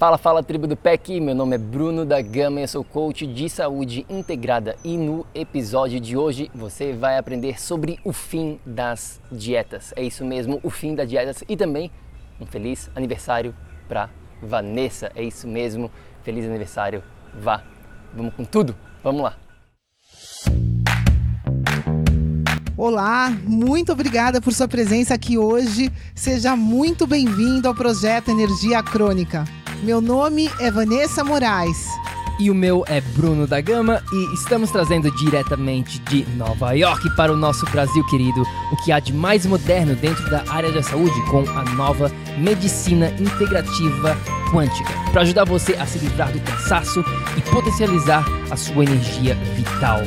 Fala, fala tribo do PEC, meu nome é Bruno da Gama e eu sou coach de saúde integrada e no episódio de hoje você vai aprender sobre o fim das dietas. É isso mesmo, o fim das dietas e também um feliz aniversário para Vanessa. É isso mesmo, feliz aniversário, vá. Vamos com tudo, vamos lá. Olá, muito obrigada por sua presença aqui hoje. Seja muito bem-vindo ao projeto Energia Crônica. Meu nome é Vanessa Moraes. E o meu é Bruno da Gama e estamos trazendo diretamente de Nova York para o nosso Brasil querido o que há de mais moderno dentro da área da saúde com a nova medicina integrativa quântica, para ajudar você a se livrar do cansaço e potencializar a sua energia vital.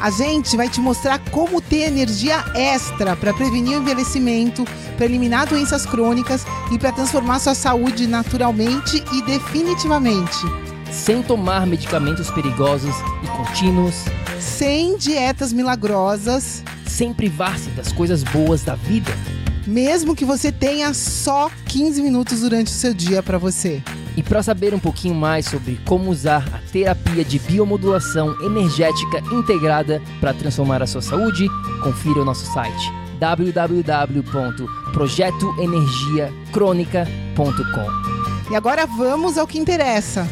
A gente vai te mostrar como ter energia extra para prevenir o envelhecimento, para eliminar doenças crônicas e para transformar sua saúde naturalmente e definitivamente. Sem tomar medicamentos perigosos e contínuos, sem dietas milagrosas, sem privar-se das coisas boas da vida, mesmo que você tenha só 15 minutos durante o seu dia para você. E para saber um pouquinho mais sobre como usar a terapia de biomodulação energética integrada para transformar a sua saúde, confira o nosso site www.projetoenergiacronica.com. E agora vamos ao que interessa.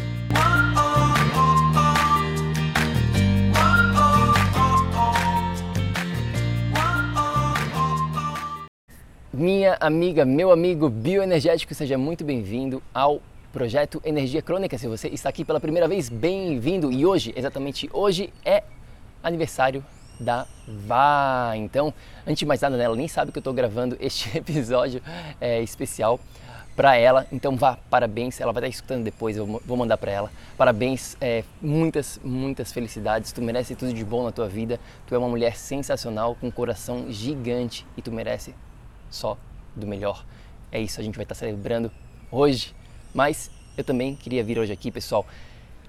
Minha amiga, meu amigo bioenergético, seja muito bem-vindo ao projeto Energia Crônica. Se você está aqui pela primeira vez, bem-vindo. E hoje, exatamente hoje, é aniversário da Vá. Então, antes de mais nada, né, ela nem sabe que eu estou gravando este episódio é, especial para ela. Então, vá, parabéns. Ela vai estar escutando depois, eu vou mandar para ela. Parabéns, é, muitas, muitas felicidades. Tu merece tudo de bom na tua vida. Tu é uma mulher sensacional, com um coração gigante e tu merece só do melhor. É isso, a gente vai estar celebrando hoje mas eu também queria vir hoje aqui, pessoal,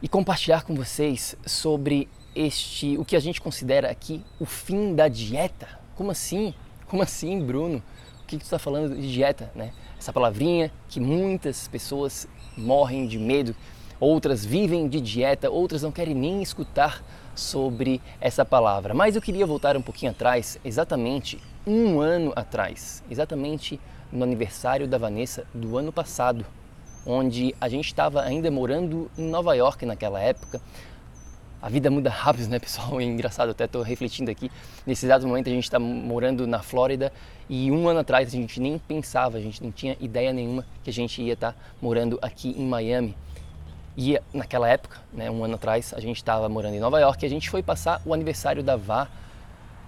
e compartilhar com vocês sobre este, o que a gente considera aqui o fim da dieta. Como assim? Como assim, Bruno? O que, que tu está falando de dieta, né? Essa palavrinha que muitas pessoas morrem de medo, outras vivem de dieta, outras não querem nem escutar sobre essa palavra. Mas eu queria voltar um pouquinho atrás, exatamente um ano atrás, exatamente no aniversário da Vanessa do ano passado onde a gente estava ainda morando em Nova York naquela época. A vida muda rápido, né, pessoal? É engraçado, até estou refletindo aqui. Nesse exato momento a gente está morando na Flórida e um ano atrás a gente nem pensava, a gente não tinha ideia nenhuma que a gente ia estar tá morando aqui em Miami. E naquela época, né, um ano atrás, a gente estava morando em Nova York e a gente foi passar o aniversário da Vá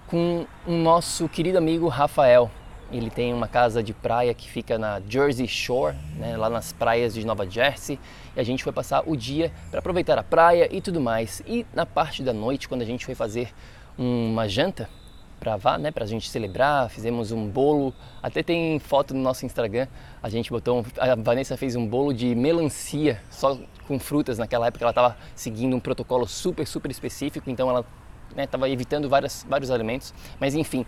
com o nosso querido amigo Rafael. Ele tem uma casa de praia que fica na Jersey Shore, né, lá nas praias de Nova Jersey. E a gente foi passar o dia para aproveitar a praia e tudo mais. E na parte da noite, quando a gente foi fazer uma janta para vá, né, para a gente celebrar, fizemos um bolo. Até tem foto no nosso Instagram. A gente botou, a Vanessa fez um bolo de melancia só com frutas. Naquela época ela estava seguindo um protocolo super super específico, então ela estava né, evitando várias, vários alimentos. Mas enfim,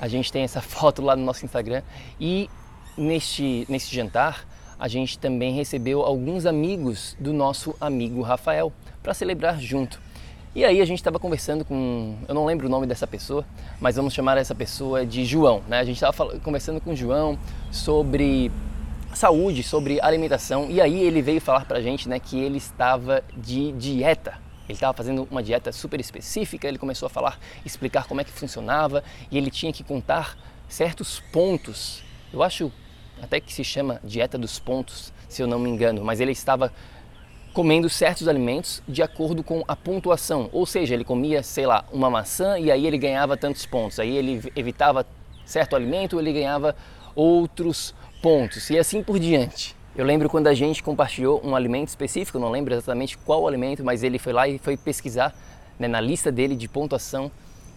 a gente tem essa foto lá no nosso Instagram e neste, neste jantar a gente também recebeu alguns amigos do nosso amigo Rafael para celebrar junto. E aí a gente estava conversando com, eu não lembro o nome dessa pessoa, mas vamos chamar essa pessoa de João, né? A gente estava conversando com o João sobre saúde, sobre alimentação, e aí ele veio falar para a gente, né, que ele estava de dieta, ele estava fazendo uma dieta super específica, ele começou a falar, explicar como é que funcionava e ele tinha que contar certos pontos. Eu acho até que se chama dieta dos pontos, se eu não me engano, mas ele estava comendo certos alimentos de acordo com a pontuação. Ou seja, ele comia, sei lá, uma maçã e aí ele ganhava tantos pontos. Aí ele evitava certo alimento, ele ganhava outros pontos e assim por diante. Eu lembro quando a gente compartilhou um alimento específico, não lembro exatamente qual alimento, mas ele foi lá e foi pesquisar né, na lista dele de pontuação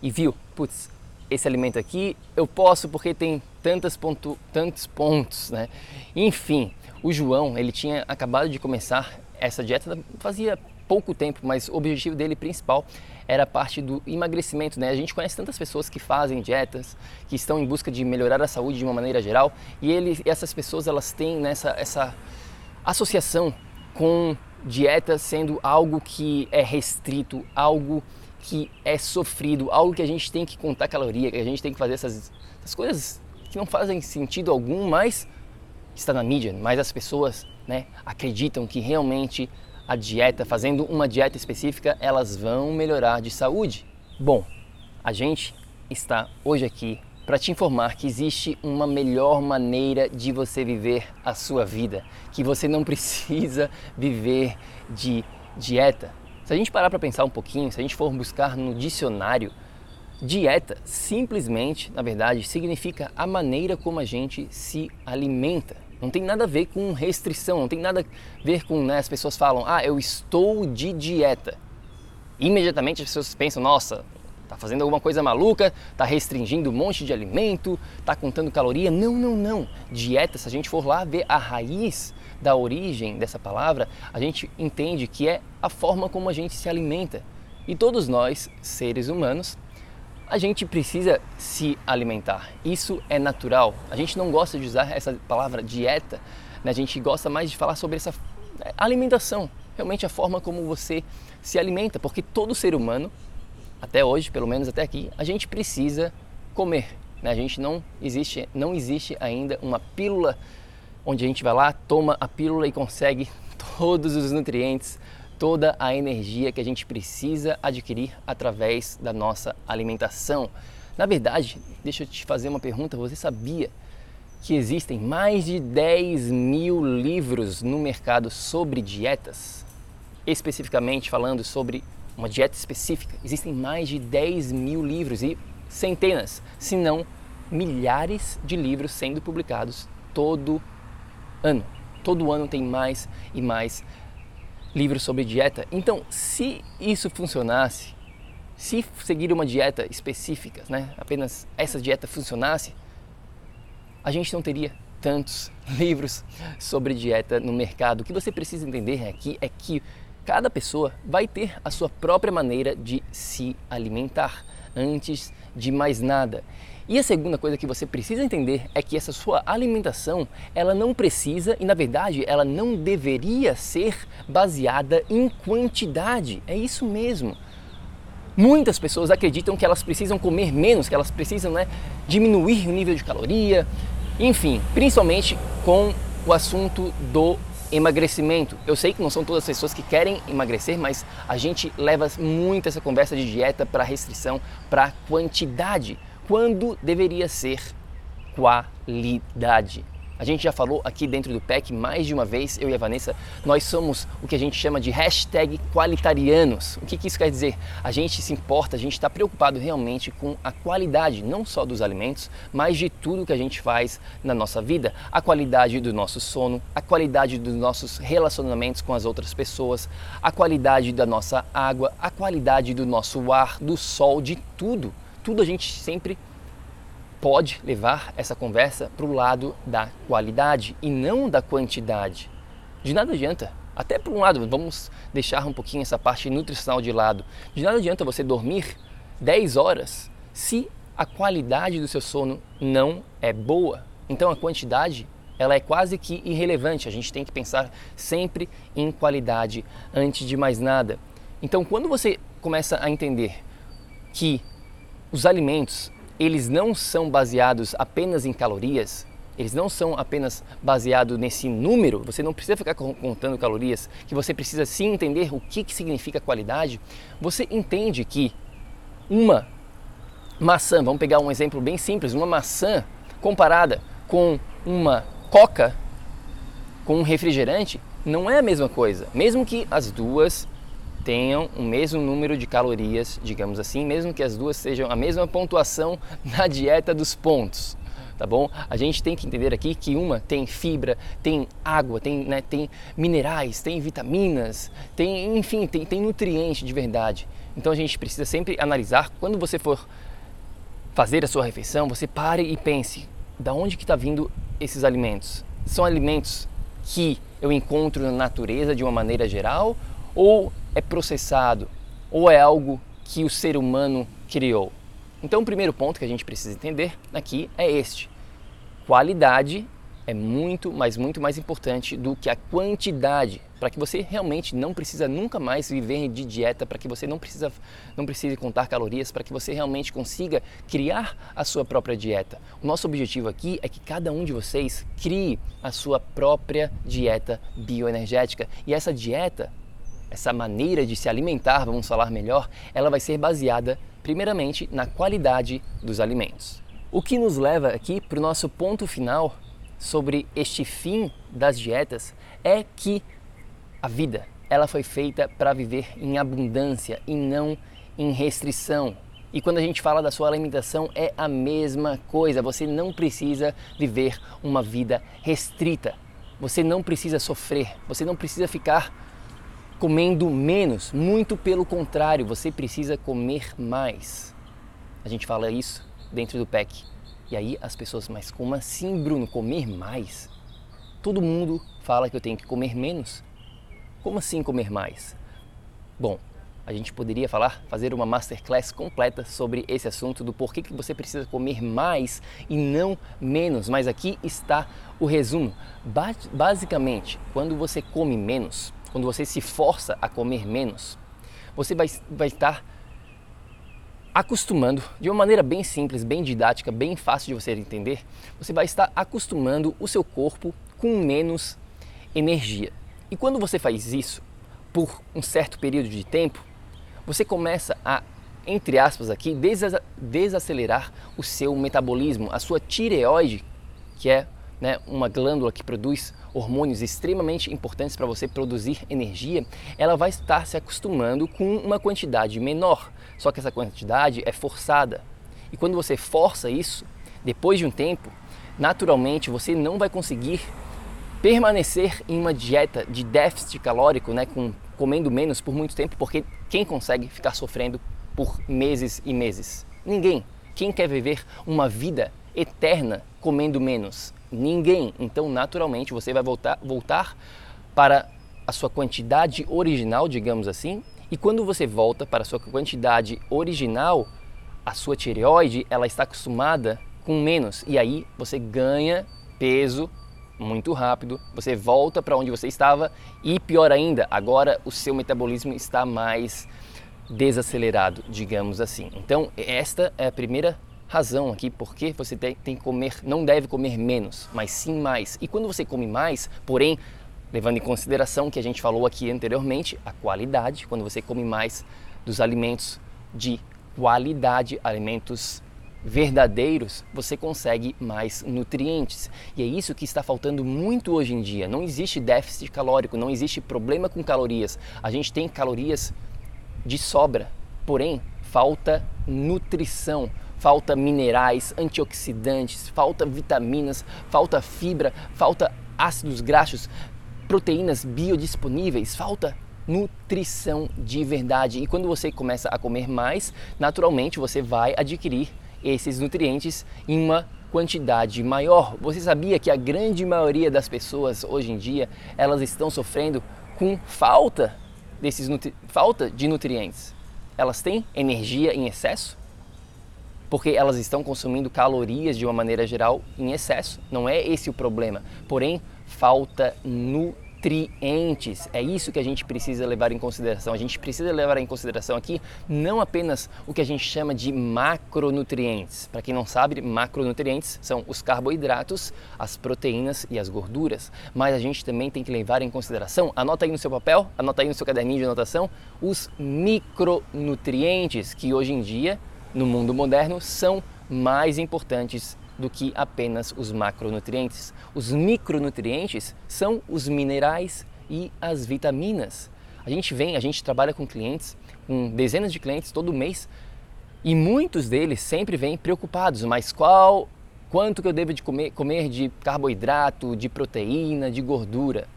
e viu, putz, esse alimento aqui eu posso porque tem tantas pontu, tantos pontos, né? Enfim, o João, ele tinha acabado de começar essa dieta fazia pouco tempo, mas o objetivo dele principal era a parte do emagrecimento, né? A gente conhece tantas pessoas que fazem dietas, que estão em busca de melhorar a saúde de uma maneira geral, e ele, essas pessoas elas têm nessa essa associação com dieta sendo algo que é restrito, algo que é sofrido, algo que a gente tem que contar caloria, que a gente tem que fazer essas, essas coisas que não fazem sentido algum, mas está na mídia, mas as pessoas né, acreditam que realmente a dieta, fazendo uma dieta específica, elas vão melhorar de saúde. Bom, a gente está hoje aqui para te informar que existe uma melhor maneira de você viver a sua vida, que você não precisa viver de dieta. Se a gente parar para pensar um pouquinho, se a gente for buscar no dicionário, dieta simplesmente, na verdade, significa a maneira como a gente se alimenta. Não tem nada a ver com restrição, não tem nada a ver com né, as pessoas falam, ah, eu estou de dieta. Imediatamente as pessoas pensam, nossa, Está fazendo alguma coisa maluca, está restringindo um monte de alimento, está contando caloria. Não, não, não. Dieta, se a gente for lá ver a raiz da origem dessa palavra, a gente entende que é a forma como a gente se alimenta. E todos nós, seres humanos, a gente precisa se alimentar. Isso é natural. A gente não gosta de usar essa palavra dieta, né? a gente gosta mais de falar sobre essa é, alimentação, realmente a forma como você se alimenta, porque todo ser humano até hoje, pelo menos até aqui, a gente precisa comer. Né? A gente não existe, não existe ainda uma pílula onde a gente vai lá, toma a pílula e consegue todos os nutrientes, toda a energia que a gente precisa adquirir através da nossa alimentação. Na verdade, deixa eu te fazer uma pergunta: você sabia que existem mais de 10 mil livros no mercado sobre dietas? Especificamente falando sobre uma dieta específica. Existem mais de 10 mil livros e centenas, se não milhares de livros sendo publicados todo ano. Todo ano tem mais e mais livros sobre dieta. Então, se isso funcionasse, se seguir uma dieta específica, né, apenas essa dieta funcionasse, a gente não teria tantos livros sobre dieta no mercado. O que você precisa entender aqui é que Cada pessoa vai ter a sua própria maneira de se alimentar, antes de mais nada. E a segunda coisa que você precisa entender é que essa sua alimentação, ela não precisa e na verdade ela não deveria ser baseada em quantidade. É isso mesmo. Muitas pessoas acreditam que elas precisam comer menos, que elas precisam né, diminuir o nível de caloria, enfim, principalmente com o assunto do emagrecimento. Eu sei que não são todas as pessoas que querem emagrecer, mas a gente leva muito essa conversa de dieta para restrição, para quantidade, quando deveria ser qualidade. A gente já falou aqui dentro do PEC mais de uma vez, eu e a Vanessa, nós somos o que a gente chama de hashtag qualitarianos. O que, que isso quer dizer? A gente se importa, a gente está preocupado realmente com a qualidade, não só dos alimentos, mas de tudo que a gente faz na nossa vida. A qualidade do nosso sono, a qualidade dos nossos relacionamentos com as outras pessoas, a qualidade da nossa água, a qualidade do nosso ar, do sol, de tudo. Tudo a gente sempre pode levar essa conversa para o lado da qualidade e não da quantidade. De nada adianta, até por um lado, vamos deixar um pouquinho essa parte nutricional de lado. De nada adianta você dormir 10 horas se a qualidade do seu sono não é boa. Então a quantidade ela é quase que irrelevante. A gente tem que pensar sempre em qualidade antes de mais nada. Então, quando você começa a entender que os alimentos eles não são baseados apenas em calorias, eles não são apenas baseados nesse número, você não precisa ficar contando calorias, que você precisa sim entender o que, que significa qualidade. Você entende que uma maçã, vamos pegar um exemplo bem simples, uma maçã comparada com uma coca, com um refrigerante, não é a mesma coisa. Mesmo que as duas tenham o mesmo número de calorias, digamos assim, mesmo que as duas sejam a mesma pontuação na dieta dos pontos. Tá bom? A gente tem que entender aqui que uma tem fibra, tem água, tem, né, tem minerais, tem vitaminas, tem, enfim, tem, tem nutriente de verdade. Então a gente precisa sempre analisar quando você for fazer a sua refeição, você pare e pense: da onde que está vindo esses alimentos? São alimentos que eu encontro na natureza de uma maneira geral ou é processado, ou é algo que o ser humano criou. Então, o primeiro ponto que a gente precisa entender aqui é este: qualidade é muito, mas muito mais importante do que a quantidade. para que você realmente não precisa nunca mais viver de dieta, para que você não precisa não precise contar calorias, para que você realmente consiga criar a sua própria dieta. O nosso objetivo aqui é que cada um de vocês crie a sua própria dieta bioenergética e essa dieta essa maneira de se alimentar, vamos falar melhor, ela vai ser baseada primeiramente na qualidade dos alimentos. O que nos leva aqui para o nosso ponto final sobre este fim das dietas é que a vida ela foi feita para viver em abundância e não em restrição. E quando a gente fala da sua alimentação é a mesma coisa. Você não precisa viver uma vida restrita. Você não precisa sofrer. Você não precisa ficar comendo menos. Muito pelo contrário, você precisa comer mais. A gente fala isso dentro do PEC. E aí as pessoas, mas como assim, Bruno, comer mais? Todo mundo fala que eu tenho que comer menos. Como assim comer mais? Bom, a gente poderia falar, fazer uma masterclass completa sobre esse assunto do porquê que você precisa comer mais e não menos, mas aqui está o resumo. Ba basicamente, quando você come menos, quando você se força a comer menos, você vai, vai estar acostumando, de uma maneira bem simples, bem didática, bem fácil de você entender, você vai estar acostumando o seu corpo com menos energia. E quando você faz isso por um certo período de tempo, você começa a, entre aspas aqui, desacelerar o seu metabolismo, a sua tireoide, que é né, uma glândula que produz hormônios extremamente importantes para você produzir energia, ela vai estar se acostumando com uma quantidade menor. Só que essa quantidade é forçada. E quando você força isso, depois de um tempo, naturalmente você não vai conseguir permanecer em uma dieta de déficit calórico, né, com comendo menos por muito tempo, porque quem consegue ficar sofrendo por meses e meses? Ninguém. Quem quer viver uma vida eterna comendo menos? Ninguém. Então, naturalmente, você vai voltar, voltar para a sua quantidade original, digamos assim, e quando você volta para a sua quantidade original, a sua tireoide ela está acostumada com menos e aí você ganha peso muito rápido, você volta para onde você estava e pior ainda, agora o seu metabolismo está mais desacelerado, digamos assim. Então, esta é a primeira razão aqui porque você tem, tem que comer, não deve comer menos, mas sim mais. E quando você come mais, porém, levando em consideração que a gente falou aqui anteriormente, a qualidade, quando você come mais dos alimentos de qualidade, alimentos verdadeiros, você consegue mais nutrientes. E é isso que está faltando muito hoje em dia. Não existe déficit calórico, não existe problema com calorias. A gente tem calorias de sobra, porém falta nutrição falta minerais, antioxidantes, falta vitaminas, falta fibra, falta ácidos graxos, proteínas biodisponíveis, falta nutrição de verdade. E quando você começa a comer mais, naturalmente você vai adquirir esses nutrientes em uma quantidade maior. Você sabia que a grande maioria das pessoas hoje em dia, elas estão sofrendo com falta desses falta de nutrientes. Elas têm energia em excesso, porque elas estão consumindo calorias de uma maneira geral em excesso. Não é esse o problema. Porém, falta nutrientes. É isso que a gente precisa levar em consideração. A gente precisa levar em consideração aqui não apenas o que a gente chama de macronutrientes. Para quem não sabe, macronutrientes são os carboidratos, as proteínas e as gorduras. Mas a gente também tem que levar em consideração, anota aí no seu papel, anota aí no seu caderninho de anotação, os micronutrientes que hoje em dia no mundo moderno são mais importantes do que apenas os macronutrientes. Os micronutrientes são os minerais e as vitaminas. A gente vem, a gente trabalha com clientes, com dezenas de clientes todo mês, e muitos deles sempre vêm preocupados, mas qual quanto que eu devo de comer, comer de carboidrato, de proteína, de gordura?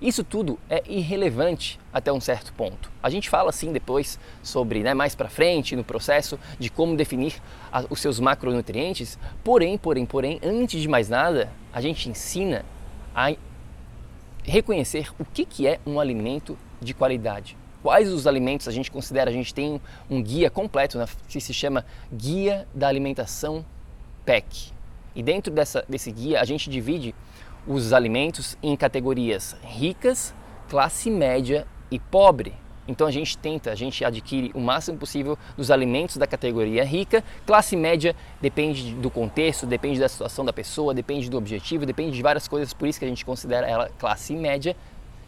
Isso tudo é irrelevante até um certo ponto. A gente fala assim depois sobre, né, mais para frente no processo de como definir a, os seus macronutrientes. Porém, porém, porém, antes de mais nada, a gente ensina a reconhecer o que, que é um alimento de qualidade. Quais os alimentos a gente considera? A gente tem um guia completo né, que se chama Guia da Alimentação PEC. E dentro dessa, desse guia a gente divide os alimentos em categorias ricas, classe média e pobre. Então a gente tenta, a gente adquire o máximo possível dos alimentos da categoria rica. Classe média depende do contexto, depende da situação da pessoa, depende do objetivo, depende de várias coisas, por isso que a gente considera ela classe média.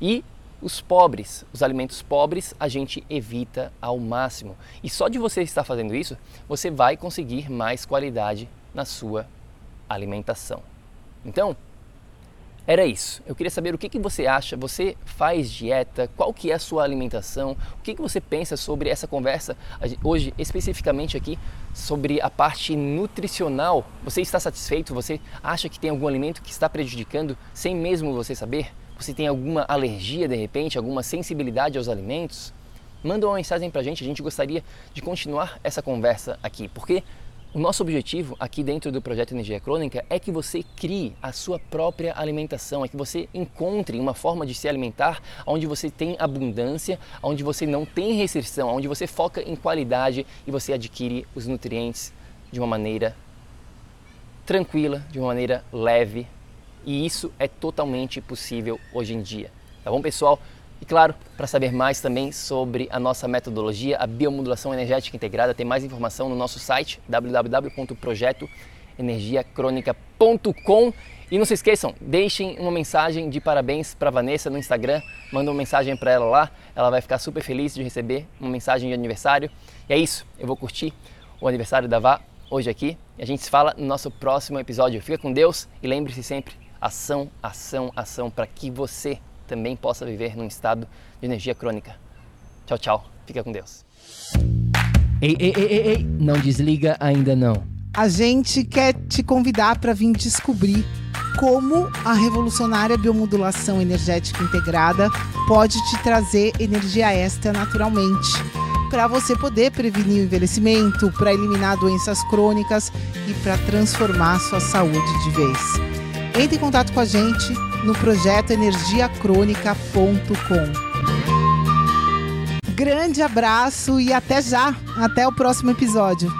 E os pobres, os alimentos pobres, a gente evita ao máximo. E só de você estar fazendo isso, você vai conseguir mais qualidade na sua alimentação. Então, era isso. Eu queria saber o que, que você acha. Você faz dieta? Qual que é a sua alimentação? O que, que você pensa sobre essa conversa hoje, especificamente aqui, sobre a parte nutricional? Você está satisfeito? Você acha que tem algum alimento que está prejudicando sem mesmo você saber? Você tem alguma alergia de repente, alguma sensibilidade aos alimentos? Manda uma mensagem para a gente, a gente gostaria de continuar essa conversa aqui, porque o nosso objetivo aqui dentro do projeto Energia Crônica é que você crie a sua própria alimentação, é que você encontre uma forma de se alimentar onde você tem abundância, onde você não tem restrição, onde você foca em qualidade e você adquire os nutrientes de uma maneira tranquila, de uma maneira leve. E isso é totalmente possível hoje em dia. Tá bom, pessoal? E claro, para saber mais também sobre a nossa metodologia, a biomodulação energética integrada, tem mais informação no nosso site www.projetoenergiacronica.com. E não se esqueçam, deixem uma mensagem de parabéns para Vanessa no Instagram, manda uma mensagem para ela lá, ela vai ficar super feliz de receber uma mensagem de aniversário. E é isso, eu vou curtir o aniversário da Vá hoje aqui e a gente se fala no nosso próximo episódio. Fica com Deus e lembre-se sempre, ação, ação, ação para que você também possa viver num estado de energia crônica. Tchau, tchau. Fica com Deus. Ei, ei, ei, ei, ei, não desliga ainda não. A gente quer te convidar para vir descobrir como a revolucionária biomodulação energética integrada pode te trazer energia extra naturalmente, para você poder prevenir o envelhecimento, para eliminar doenças crônicas e para transformar sua saúde de vez. Entre em contato com a gente no projeto energiacrônica.com. Grande abraço e até já! Até o próximo episódio.